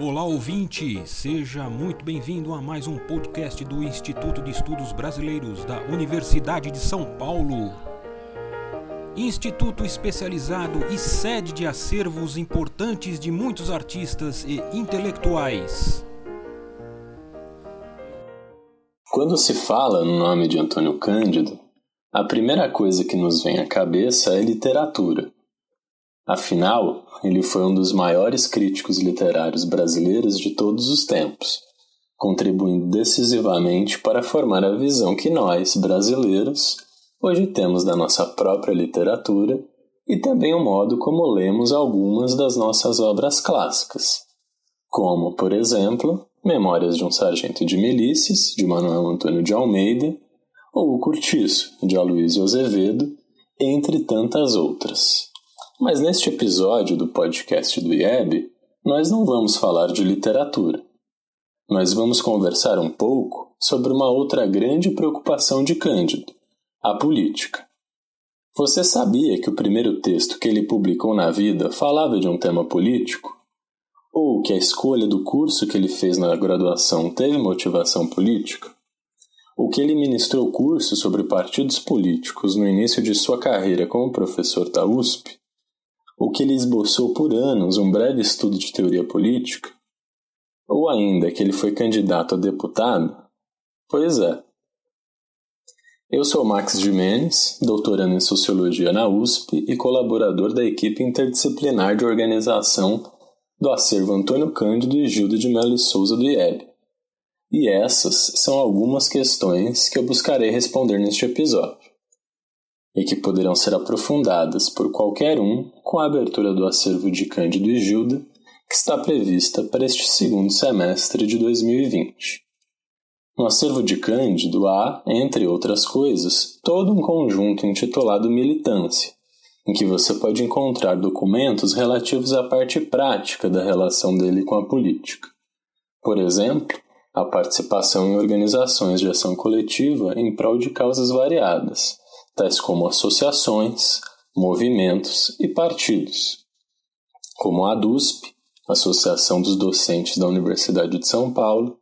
Olá ouvinte, seja muito bem-vindo a mais um podcast do Instituto de Estudos Brasileiros da Universidade de São Paulo. Instituto especializado e sede de acervos importantes de muitos artistas e intelectuais. Quando se fala no nome de Antônio Cândido, a primeira coisa que nos vem à cabeça é literatura. Afinal, ele foi um dos maiores críticos literários brasileiros de todos os tempos, contribuindo decisivamente para formar a visão que nós, brasileiros, hoje temos da nossa própria literatura e também o modo como lemos algumas das nossas obras clássicas, como, por exemplo, Memórias de um Sargento de Milícias, de Manuel Antônio de Almeida, ou O Curtiço, de Aloysio Azevedo, entre tantas outras. Mas neste episódio do podcast do IEB, nós não vamos falar de literatura. Nós vamos conversar um pouco sobre uma outra grande preocupação de Cândido, a política. Você sabia que o primeiro texto que ele publicou na vida falava de um tema político? Ou que a escolha do curso que ele fez na graduação teve motivação política? Ou que ele ministrou curso sobre partidos políticos no início de sua carreira como professor da USP ou que ele esboçou por anos um breve estudo de teoria política, ou ainda que ele foi candidato a deputado? Pois é. Eu sou Max Jimenez, doutorando em Sociologia na USP e colaborador da equipe interdisciplinar de organização do acervo Antônio Cândido e Gilda de Mello e Souza do IEB. E essas são algumas questões que eu buscarei responder neste episódio e que poderão ser aprofundadas por qualquer um com a abertura do acervo de Cândido e Gilda, que está prevista para este segundo semestre de 2020. No acervo de Cândido há, entre outras coisas, todo um conjunto intitulado Militância, em que você pode encontrar documentos relativos à parte prática da relação dele com a política. Por exemplo, a participação em organizações de ação coletiva em prol de causas variadas, tais como associações, movimentos e partidos, como a DUSP, Associação dos Docentes da Universidade de São Paulo,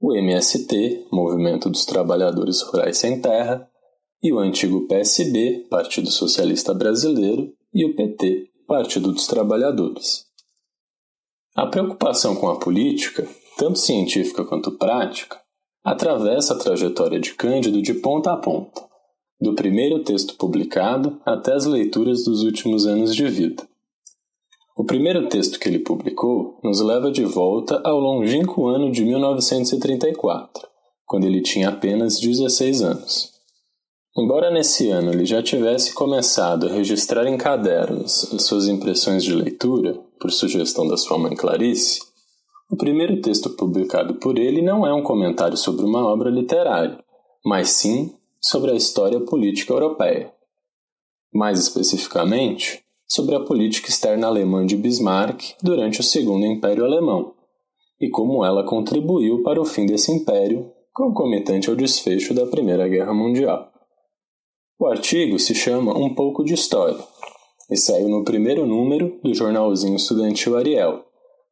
o MST, Movimento dos Trabalhadores Rurais Sem Terra, e o antigo PSB, Partido Socialista Brasileiro, e o PT, Partido dos Trabalhadores. A preocupação com a política, tanto científica quanto prática, atravessa a trajetória de Cândido de ponta a ponta do primeiro texto publicado até as leituras dos últimos anos de vida. O primeiro texto que ele publicou nos leva de volta ao longínquo ano de 1934, quando ele tinha apenas 16 anos. Embora nesse ano ele já tivesse começado a registrar em cadernos as suas impressões de leitura, por sugestão da sua mãe Clarice, o primeiro texto publicado por ele não é um comentário sobre uma obra literária, mas sim sobre a história política europeia. Mais especificamente, sobre a política externa alemã de Bismarck durante o Segundo Império Alemão e como ela contribuiu para o fim desse império, concomitante ao desfecho da Primeira Guerra Mundial. O artigo se chama Um pouco de História e saiu no primeiro número do jornalzinho estudantil Ariel,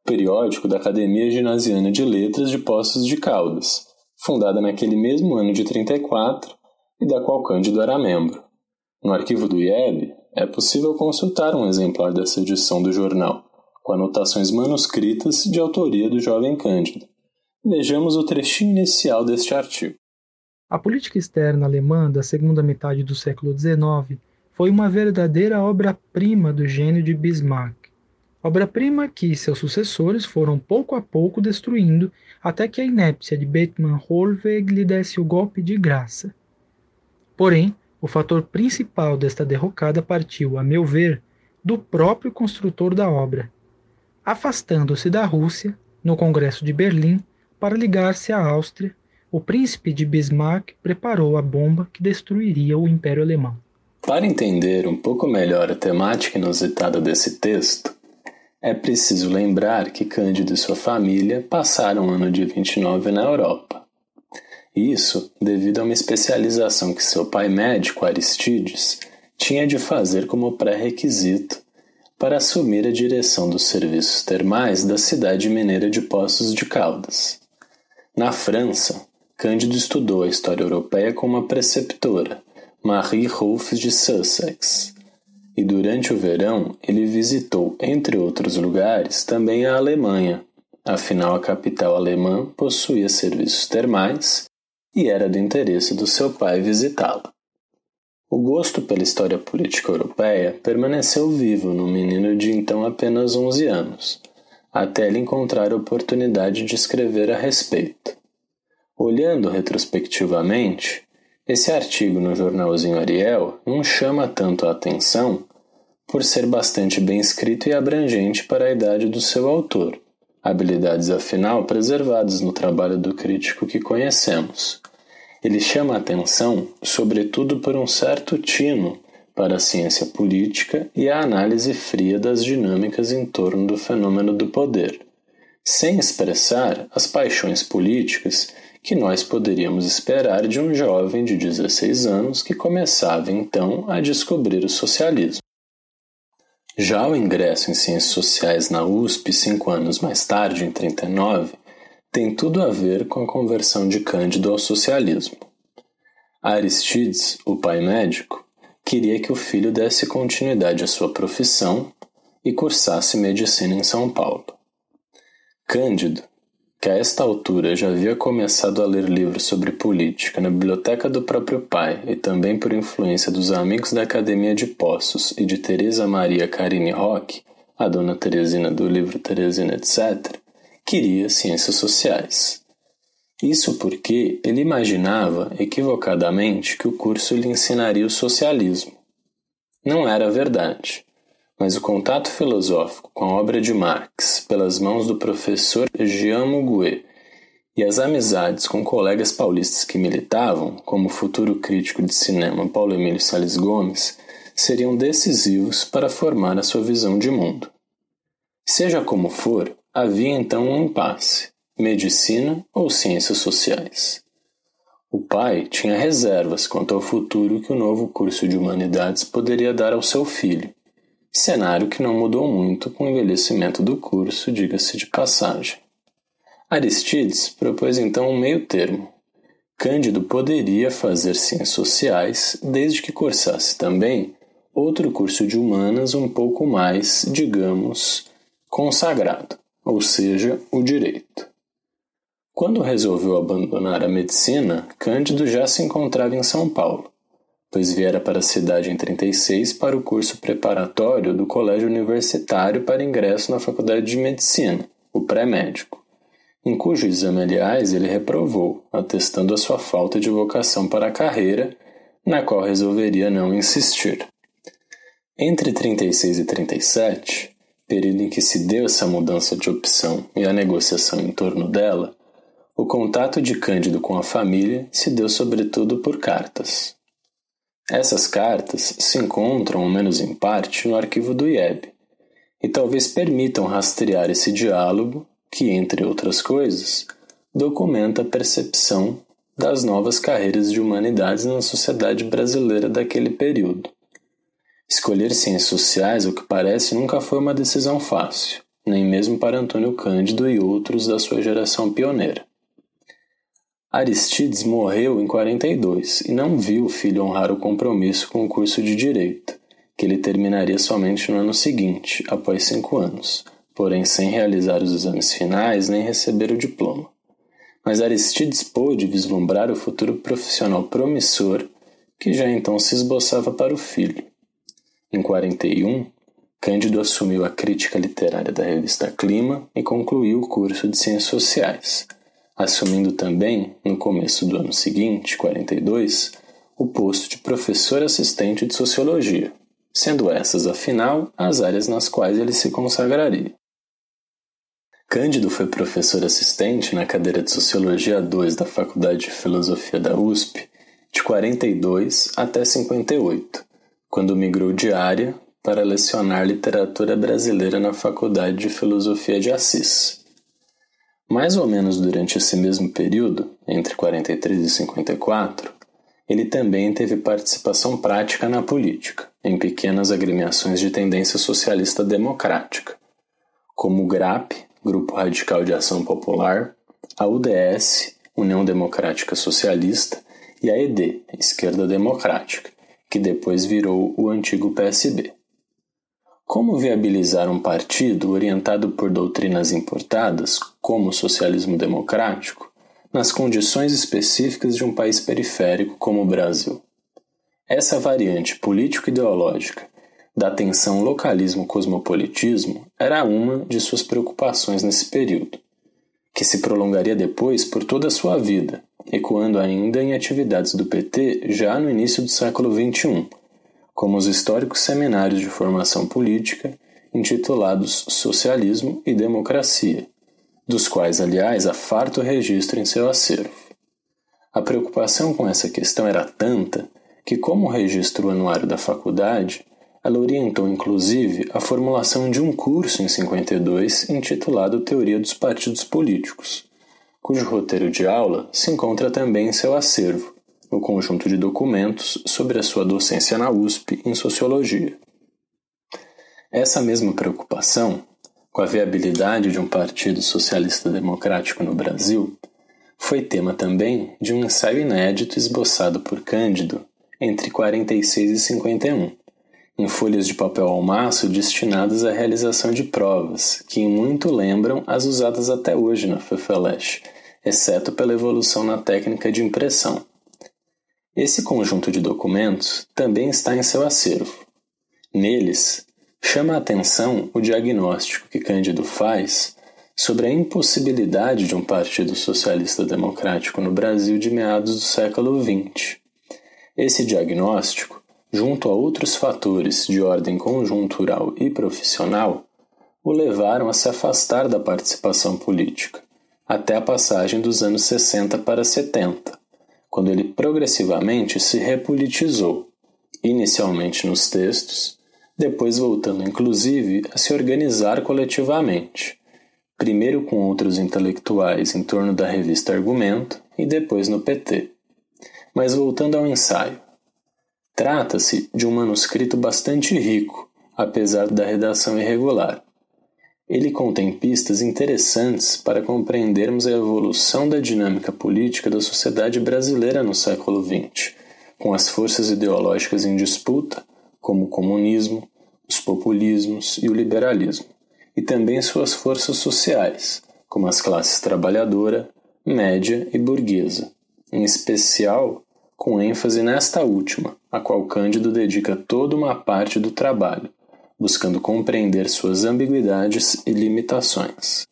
periódico da Academia Ginasiana de Letras de Poços de Caldas, fundada naquele mesmo ano de 34 e da qual Cândido era membro. No arquivo do IEB, é possível consultar um exemplar dessa edição do jornal, com anotações manuscritas de autoria do jovem Cândido. Vejamos o trechinho inicial deste artigo. A política externa alemã da segunda metade do século XIX foi uma verdadeira obra-prima do gênio de Bismarck. Obra-prima que seus sucessores foram pouco a pouco destruindo até que a inépcia de Bethmann Hollweg lhe desse o golpe de graça. Porém, o fator principal desta derrocada partiu, a meu ver, do próprio construtor da obra. Afastando-se da Rússia, no Congresso de Berlim, para ligar-se à Áustria, o príncipe de Bismarck preparou a bomba que destruiria o Império Alemão. Para entender um pouco melhor a temática inusitada desse texto, é preciso lembrar que Cândido e sua família passaram o ano de 29 na Europa. Isso devido a uma especialização que seu pai médico, Aristides, tinha de fazer como pré-requisito para assumir a direção dos serviços termais da cidade mineira de Poços de Caldas. Na França, Cândido estudou a história europeia com uma preceptora, Marie Rolfe de Sussex, e durante o verão ele visitou, entre outros lugares, também a Alemanha, afinal a capital alemã possuía serviços termais e era do interesse do seu pai visitá-la. O gosto pela história política europeia permaneceu vivo no menino de então apenas 11 anos, até ele encontrar oportunidade de escrever a respeito. Olhando retrospectivamente, esse artigo no jornalzinho Ariel não chama tanto a atenção por ser bastante bem escrito e abrangente para a idade do seu autor, habilidades afinal preservadas no trabalho do crítico que conhecemos ele chama a atenção, sobretudo, por um certo tino para a ciência política e a análise fria das dinâmicas em torno do fenômeno do poder, sem expressar as paixões políticas que nós poderíamos esperar de um jovem de 16 anos que começava então a descobrir o socialismo. Já o ingresso em Ciências Sociais na USP, cinco anos mais tarde, em 39, tem tudo a ver com a conversão de Cândido ao socialismo. Aristides, o pai médico, queria que o filho desse continuidade à sua profissão e cursasse medicina em São Paulo. Cândido, que a esta altura já havia começado a ler livros sobre política na biblioteca do próprio pai e também por influência dos amigos da Academia de Poços e de Teresa Maria Carine Roque, a dona Teresina do livro Teresina etc., queria ciências sociais. Isso porque ele imaginava equivocadamente que o curso lhe ensinaria o socialismo. Não era verdade, mas o contato filosófico com a obra de Marx pelas mãos do professor Jean Mouguet e as amizades com colegas paulistas que militavam, como o futuro crítico de cinema Paulo Emílio Salles Gomes, seriam decisivos para formar a sua visão de mundo. Seja como for, Havia então um impasse: medicina ou ciências sociais? O pai tinha reservas quanto ao futuro que o novo curso de humanidades poderia dar ao seu filho, cenário que não mudou muito com o envelhecimento do curso, diga-se de passagem. Aristides propôs então um meio termo. Cândido poderia fazer ciências sociais desde que cursasse também outro curso de humanas um pouco mais, digamos, consagrado ou seja, o direito. Quando resolveu abandonar a medicina, Cândido já se encontrava em São Paulo, pois viera para a cidade em 36 para o curso preparatório do Colégio Universitário para ingresso na Faculdade de Medicina, o pré-médico, em cujo exame, aliás, ele reprovou, atestando a sua falta de vocação para a carreira, na qual resolveria não insistir. Entre 36 e 37, período em que se deu essa mudança de opção e a negociação em torno dela, o contato de Cândido com a família se deu sobretudo por cartas. Essas cartas se encontram, ao menos em parte, no arquivo do IEB, e talvez permitam rastrear esse diálogo que, entre outras coisas, documenta a percepção das novas carreiras de humanidades na sociedade brasileira daquele período. Escolher ciências sociais, o que parece, nunca foi uma decisão fácil, nem mesmo para Antônio Cândido e outros da sua geração pioneira. Aristides morreu em 42 e não viu o filho honrar o compromisso com o curso de Direito, que ele terminaria somente no ano seguinte, após cinco anos, porém sem realizar os exames finais nem receber o diploma. Mas Aristides pôde vislumbrar o futuro profissional promissor que já então se esboçava para o filho em 41, Cândido assumiu a crítica literária da revista Clima e concluiu o curso de Ciências Sociais, assumindo também, no começo do ano seguinte, 42, o posto de professor assistente de Sociologia, sendo essas, afinal, as áreas nas quais ele se consagraria. Cândido foi professor assistente na cadeira de Sociologia 2 da Faculdade de Filosofia da USP de 42 até 58 quando migrou de área para lecionar literatura brasileira na Faculdade de Filosofia de Assis. Mais ou menos durante esse mesmo período, entre 43 e 54, ele também teve participação prática na política, em pequenas agremiações de tendência socialista democrática, como o GRAP, Grupo Radical de Ação Popular, a UDS, União Democrática Socialista, e a ED, Esquerda Democrática, que depois virou o antigo PSB. Como viabilizar um partido orientado por doutrinas importadas, como o socialismo democrático, nas condições específicas de um país periférico como o Brasil? Essa variante político-ideológica da tensão localismo-cosmopolitismo era uma de suas preocupações nesse período, que se prolongaria depois por toda a sua vida, ecoando ainda em atividades do PT já no início do século XXI, como os históricos seminários de formação política intitulados Socialismo e Democracia, dos quais, aliás, há farto registro em seu acervo. A preocupação com essa questão era tanta que, como registro anuário da faculdade, ela orientou inclusive a formulação de um curso em 52 intitulado Teoria dos Partidos Políticos, cujo roteiro de aula se encontra também em seu acervo, no conjunto de documentos sobre a sua docência na USP em Sociologia. Essa mesma preocupação, com a viabilidade de um Partido Socialista Democrático no Brasil, foi tema também de um ensaio inédito esboçado por Cândido entre 46 e 51, em folhas de papel almaço destinadas à realização de provas, que em muito lembram as usadas até hoje na FEFELESH, exceto pela evolução na técnica de impressão. Esse conjunto de documentos também está em seu acervo. Neles, chama a atenção o diagnóstico que Cândido faz sobre a impossibilidade de um Partido Socialista Democrático no Brasil de meados do século XX. Esse diagnóstico junto a outros fatores de ordem conjuntural e profissional, o levaram a se afastar da participação política, até a passagem dos anos 60 para 70, quando ele progressivamente se repolitizou, inicialmente nos textos, depois voltando inclusive a se organizar coletivamente, primeiro com outros intelectuais em torno da revista Argumento e depois no PT. Mas voltando ao ensaio, Trata-se de um manuscrito bastante rico, apesar da redação irregular. Ele contém pistas interessantes para compreendermos a evolução da dinâmica política da sociedade brasileira no século XX, com as forças ideológicas em disputa, como o comunismo, os populismos e o liberalismo, e também suas forças sociais, como as classes trabalhadora, média e burguesa, em especial com ênfase nesta última, a qual Cândido dedica toda uma parte do trabalho, buscando compreender suas ambiguidades e limitações.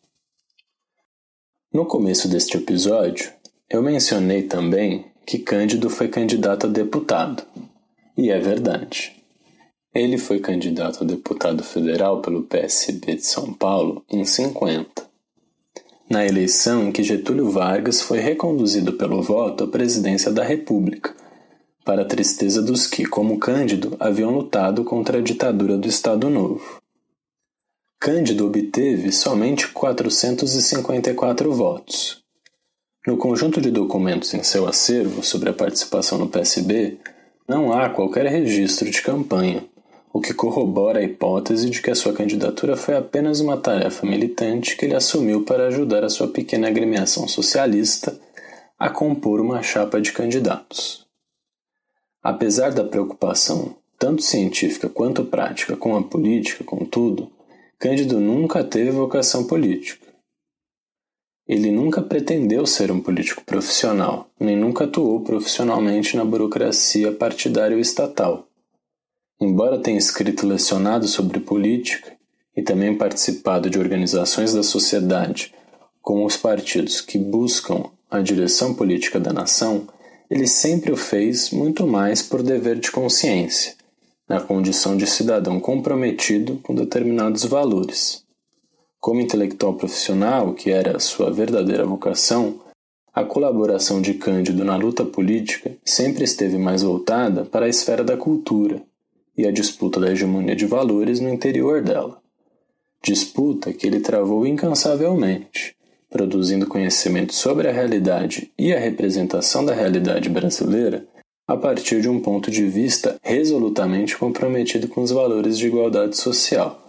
No começo deste episódio, eu mencionei também que Cândido foi candidato a deputado. E é verdade. Ele foi candidato a deputado federal pelo PSB de São Paulo em 50 na eleição em que Getúlio Vargas foi reconduzido pelo voto à presidência da República, para a tristeza dos que, como Cândido, haviam lutado contra a ditadura do Estado Novo. Cândido obteve somente 454 votos. No conjunto de documentos em seu acervo sobre a participação no PSB, não há qualquer registro de campanha, o que corrobora a hipótese de que a sua candidatura foi apenas uma tarefa militante que ele assumiu para ajudar a sua pequena agremiação socialista a compor uma chapa de candidatos. Apesar da preocupação, tanto científica quanto prática, com a política, contudo, Cândido nunca teve vocação política. Ele nunca pretendeu ser um político profissional, nem nunca atuou profissionalmente na burocracia partidária ou estatal Embora tenha escrito lecionado sobre política e também participado de organizações da sociedade, como os partidos que buscam a direção política da nação, ele sempre o fez muito mais por dever de consciência, na condição de cidadão comprometido com determinados valores. Como intelectual profissional, que era sua verdadeira vocação, a colaboração de Cândido na luta política sempre esteve mais voltada para a esfera da cultura, e a disputa da hegemonia de valores no interior dela. Disputa que ele travou incansavelmente, produzindo conhecimento sobre a realidade e a representação da realidade brasileira a partir de um ponto de vista resolutamente comprometido com os valores de igualdade social,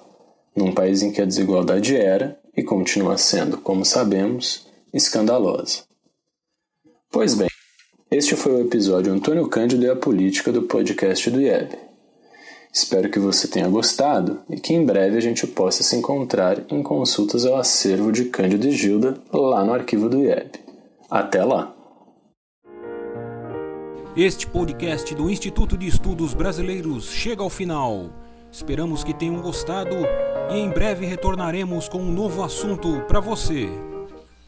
num país em que a desigualdade era, e continua sendo, como sabemos, escandalosa. Pois bem, este foi o episódio Antônio Cândido e a Política do podcast do IEB. Espero que você tenha gostado e que em breve a gente possa se encontrar em consultas ao acervo de Cândido e Gilda lá no arquivo do IEB. Até lá! Este podcast do Instituto de Estudos Brasileiros chega ao final. Esperamos que tenham gostado e em breve retornaremos com um novo assunto para você.